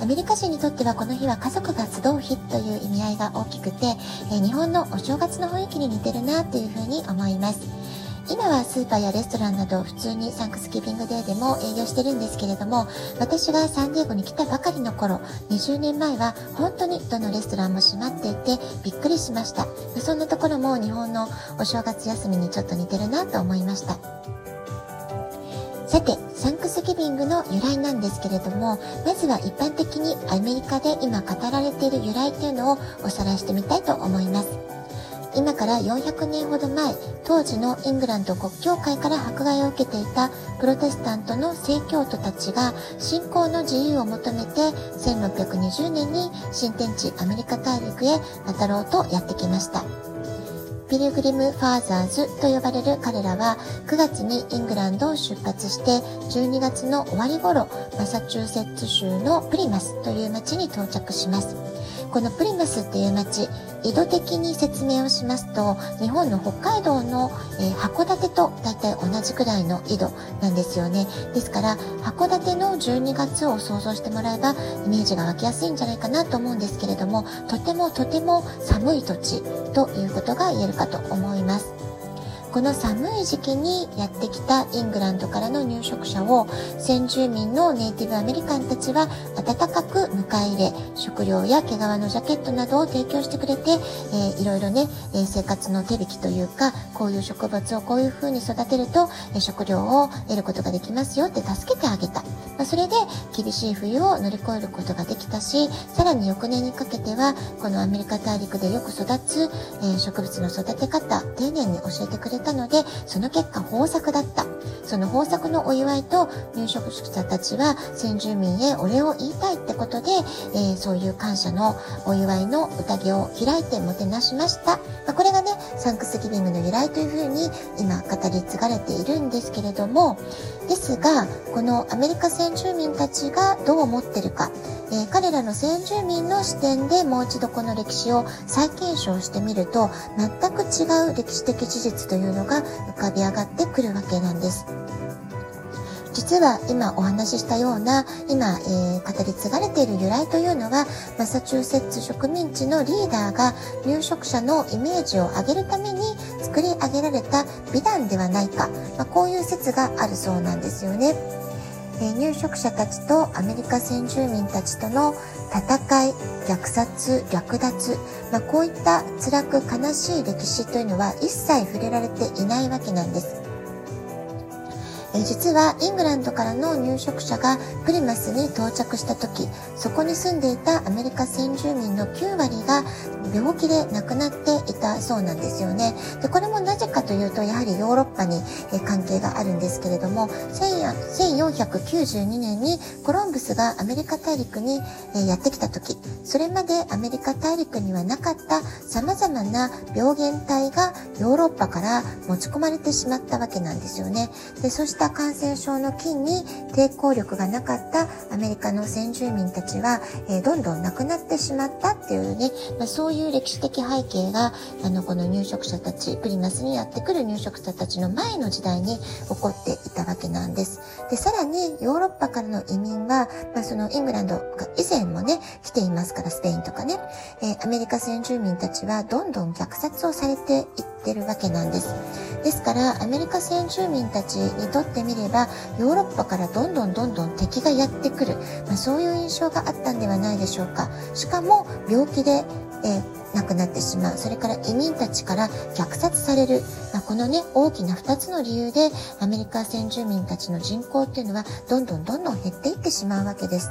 アメリカ人にとってはこの日は家族が集う日という意味合いが大きくて、え日本のお正月の雰囲気に似てるなというふうに思います。今はスーパーやレストランなど普通にサンクスギビングデーでも営業してるんですけれども、私がサンディエゴに来たばかりの頃、20年前は本当にどのレストランも閉まっていてびっくりしました。そんなところも日本のお正月休みにちょっと似てるなと思いました。さて、サンクスギビングの由来なんですけれども、まずは一般的にアメリカで今語られている由来というのをおさらいしてみたいと思います。今から400年ほど前、当時のイングランド国教会から迫害を受けていたプロテスタントの正教徒たちが信仰の自由を求めて1620年に新天地アメリカ大陸へ渡ろうとやってきました。ピルグリム・ファーザーズと呼ばれる彼らは9月にイングランドを出発して12月の終わり頃マサチューセッツ州のプリマスという町に到着します。このプリマスっていう町、緯度的に説明をしますと、日本の北海道の、えー、函館と大体同じくらいの緯度なんですよね。ですから、函館の12月を想像してもらえば、イメージが湧きやすいんじゃないかなと思うんですけれども、とてもとても寒い土地ということが言えるかと思います。この寒い時期にやってきたイングランドからの入植者を先住民のネイティブアメリカンたちは温かく迎え入れ食料や毛皮のジャケットなどを提供してくれて、えー、いろいろね、えー、生活の手引きというかこういう植物をこういう風に育てると、えー、食料を得ることができますよって助けてあげた、まあ、それで厳しい冬を乗り越えることができたしさらに翌年にかけてはこのアメリカ大陸でよく育つ、え植物の育て方丁寧に教えてくれたので、その結果豊作だった。その豊作のお祝いと入植者たちは先住民へお礼を言いたいってことで、えー、そういう感謝のお祝いの宴を開いてもてなしました。まあ、これが、サンクスギビングの由来というふうに今語り継がれているんですけれども、ですが、このアメリカ先住民たちがどう思ってるか、えー、彼らの先住民の視点でもう一度この歴史を再検証してみると全く違う歴史的事実というのが浮かび上がってくるわけなんです。実は今お話ししたような今、えー、語り継がれている由来というのはマサチューセッツ植民地のリーダーが入植者のイメージを上げるために作り上げられた美談ではないか、まあ、こういう説があるそうなんですよね。え入植者たちとアメリカ先住民たちとの戦い、虐殺、略奪、まあ、こういった辛く悲しい歴史というのは一切触れられていないわけなんです。え実はイングランドからの入植者がプリマスに到着した時そこに住んでいたアメリカ先住民の9割が病気で亡くなっていたそうなんですよね。でこれもなぜかというとやはりヨーロッパに関係があるんですけれども1492年にコロンブスがアメリカ大陸にやってきた時それまでアメリカ大陸にはなかった様々な病原体がヨーロッパから持ち込まれてしまったわけなんですよね。でそしてした感染症の菌に抵抗力がなかったアメリカの先住民たちは、えー、どんどんなくなってしまったっていうね、まあ、そういう歴史的背景が、あの、この入植者たち、プリマスにやってくる入植者たちの前の時代に起こっていたわけなんです。で、さらにヨーロッパからの移民は、まあ、そのイングランドが以前もね、来ていますから、スペインとかね、えー、アメリカ先住民たちはどんどん虐殺をされていってるわけなんです。ですから、アメリカ先住民たちにとってみれば、ヨーロッパからどんどんどんどん敵がやってくる、まあ、そういう印象があったんではないでしょうか。しかも、病気で、えー、亡くなってしまう。それから移民たちから虐殺される。まあ、このね、大きな2つの理由で、アメリカ先住民たちの人口っていうのは、どんどんどんどん減っていってしまうわけです。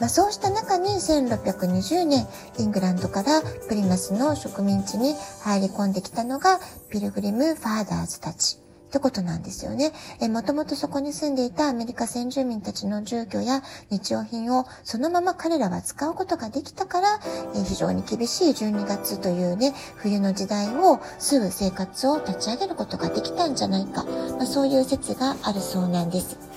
まあ、そうした中に1620年、イングランドからプリマスの植民地に入り込んできたのが、ピルグリム・ファーダーズたち。ってことなんですよね。えもともとそこに住んでいたアメリカ先住民たちの住居や日用品をそのまま彼らは使うことができたから、え非常に厳しい12月というね、冬の時代をすぐ生活を立ち上げることができたんじゃないか、まあ、そういう説があるそうなんです。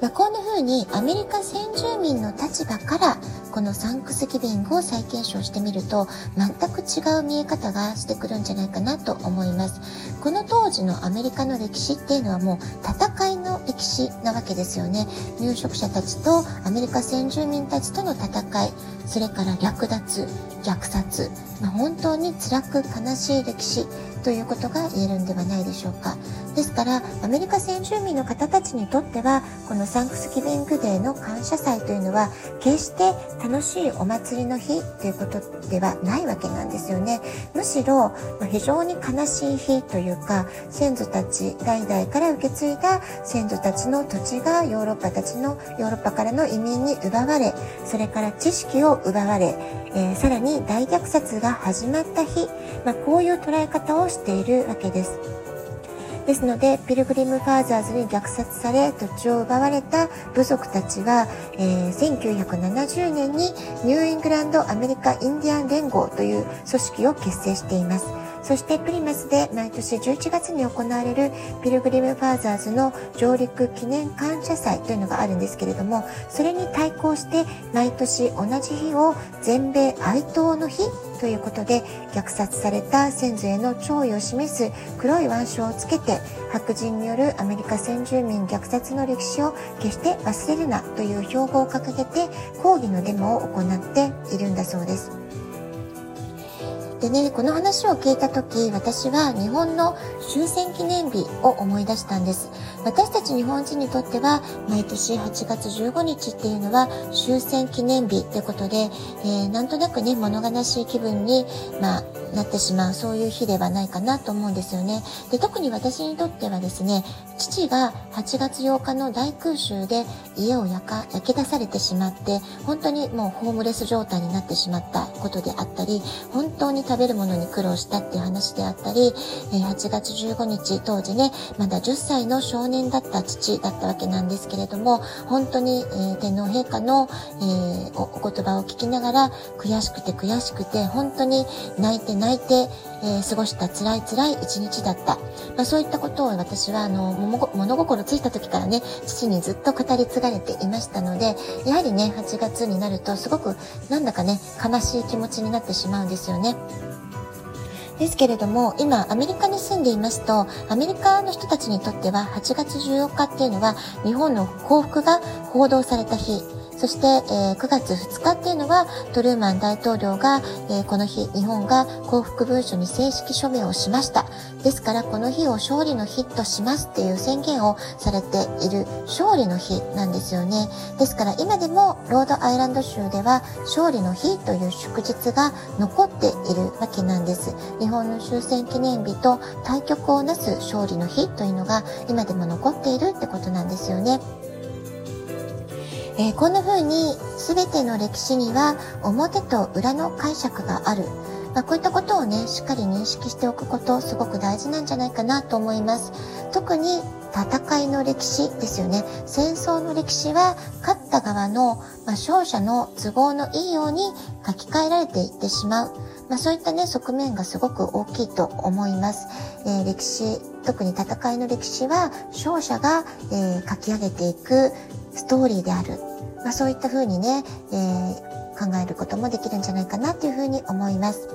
まあ、こんな風にアメリカ先住民の立場からこのサンクスギビングを再検証してみると全く違う見え方がしてくるんじゃないかなと思います。この当時のアメリカの歴史っていうのはもう戦いの歴史なわけですよね。入植者たちとアメリカ先住民たちとの戦い。それから略奪虐殺、まあ、本当に辛く悲しい歴史ということが言えるんではないでしょうか。ですからアメリカ先住民の方たちにとってはこのサンクスギビングデーの感謝祭というのは決して楽しいお祭りの日ということではないわけなんですよね。むしろ非常に悲しい日というか先祖たち代々から受け継いだ先祖たちの土地がヨーロッパたちのヨーロッパからの移民に奪われそれから知識をを奪われ、えー、さらに大虐殺が始まった日、まあ、こういう捉え方をしているわけです。ですので、ピルグリム・ファーザーズに虐殺され、土地を奪われた部族たちは、えー、1970年にニューイングランド・アメリカ・インディアン連合という組織を結成しています。そしてプリマスで毎年11月に行われるピルグリムファーザーズの上陸記念感謝祭というのがあるんですけれども、それに対抗して毎年同じ日を全米哀悼の日ということで虐殺された先祖への弔意を示す黒い腕章をつけて白人によるアメリカ先住民虐殺の歴史を決して忘れるなという標語を掲げて抗議のデモを行っているんだそうです。でね、この話を聞いた時、私は日本の終戦記念日を思い出したんです。私たち日本人にとっては、毎年8月15日っていうのは終戦記念日ってことで、えー、なんとなくね、物悲しい気分に、まあ、なってしまう、そういう日ではないかなと思うんですよね。で、特に私にとってはですね、父が8月8日の大空襲で家を焼か、焼け出されてしまって、本当にもうホームレス状態になってしまったことであったり、本当に食べるものに苦労したっていう話であったり、え8月15日当時ね、まだ10歳の少年だった父だったわけなんですけれども、本当に、えー、天皇陛下の、えー、お言葉を聞きながら、悔しくて悔しくて、本当に泣いて泣いて、えー、過ごした辛い辛い一日だった。まあ、そういったことを私は、あの、物心ついた時からね、父にずっと語り継がれていましたので、やはりね、8月になるとすごくなんだかね、悲しい気持ちになってしまうんですよね。ですけれども、今、アメリカに住んでいますと、アメリカの人たちにとっては8月14日っていうのは、日本の幸福が報道された日そして、えー、9月2日っていうのはトルーマン大統領が、えー、この日日本が幸福文書に正式署名をしました。ですからこの日を勝利の日としますっていう宣言をされている勝利の日なんですよね。ですから今でもロードアイランド州では勝利の日という祝日が残っているわけなんです。日本の終戦記念日と対局をなす勝利の日というのが今でも残っているってことなんですよね。えー、こんな風に全ての歴史には表と裏の解釈がある。まあ、こういったことをね、しっかり認識しておくことすごく大事なんじゃないかなと思います。特に戦いの歴史ですよね。戦争の歴史は勝った側の、まあ、勝者の都合のいいように書き換えられていってしまう。まあ、そういったね、側面がすごく大きいと思います。えー、歴史、特に戦いの歴史は勝者が、えー、書き上げていくストーリーである。まあ、そういったふうにね、えー、考えることもできるんじゃないかなというふうに思います。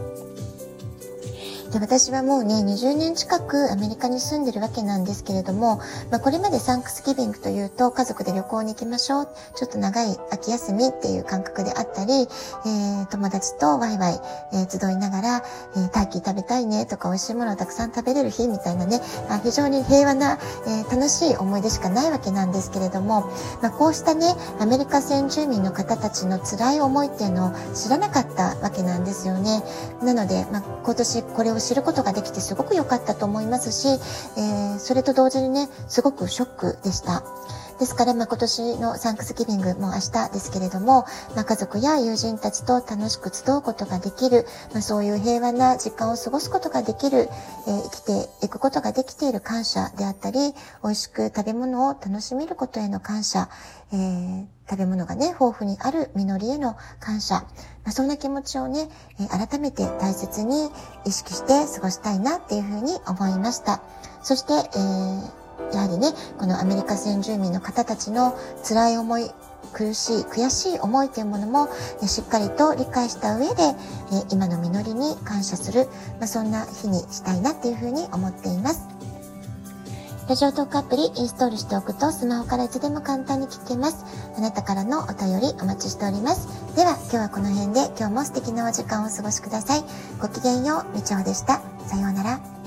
で私はもうね、20年近くアメリカに住んでるわけなんですけれども、まあ、これまでサンクスギビングというと家族で旅行に行きましょう。ちょっと長い秋休みっていう感覚であったり、えー、友達とワイワイ、えー、集いながら、えー、ターキー食べたいねとか美味しいものをたくさん食べれる日みたいなね、まあ、非常に平和な、え楽しい思い出しかないわけなんですけれども、まあ、こうしたね、アメリカ先住民の方たちの辛い思いっていうのを知らなかったわけなんですよね。なので、まあ、今年これを知ることができてすごく良かったと思いますし、えー、それと同時にね、すごくショックでした。ですから、まあ、今年のサンクスギビングも明日ですけれども、まあ、家族や友人たちと楽しく集うことができる、まあ、そういう平和な時間を過ごすことができる、えー、生きていくことができている感謝であったり、美味しく食べ物を楽しめることへの感謝、えー、食べ物がね、豊富にある実りへの感謝、まあ、そんな気持ちをね、え、改めて大切に意識して過ごしたいなっていうふうに思いました。そして、えーやはりね、このアメリカ先住民の方たちの辛い思い、苦しい、悔しい思いというものも、しっかりと理解した上で、え今の実りに感謝する、まあ、そんな日にしたいなっていうふうに思っています。ラジオトークアプリインストールしておくとスマホからいつでも簡単に聞けます。あなたからのお便りお待ちしております。では今日はこの辺で今日も素敵なお時間をお過ごしください。ごきげんよう、みちほでした。さようなら。